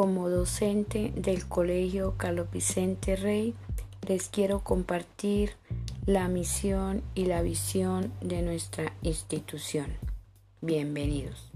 Como docente del Colegio Carlos Vicente Rey, les quiero compartir la misión y la visión de nuestra institución. Bienvenidos.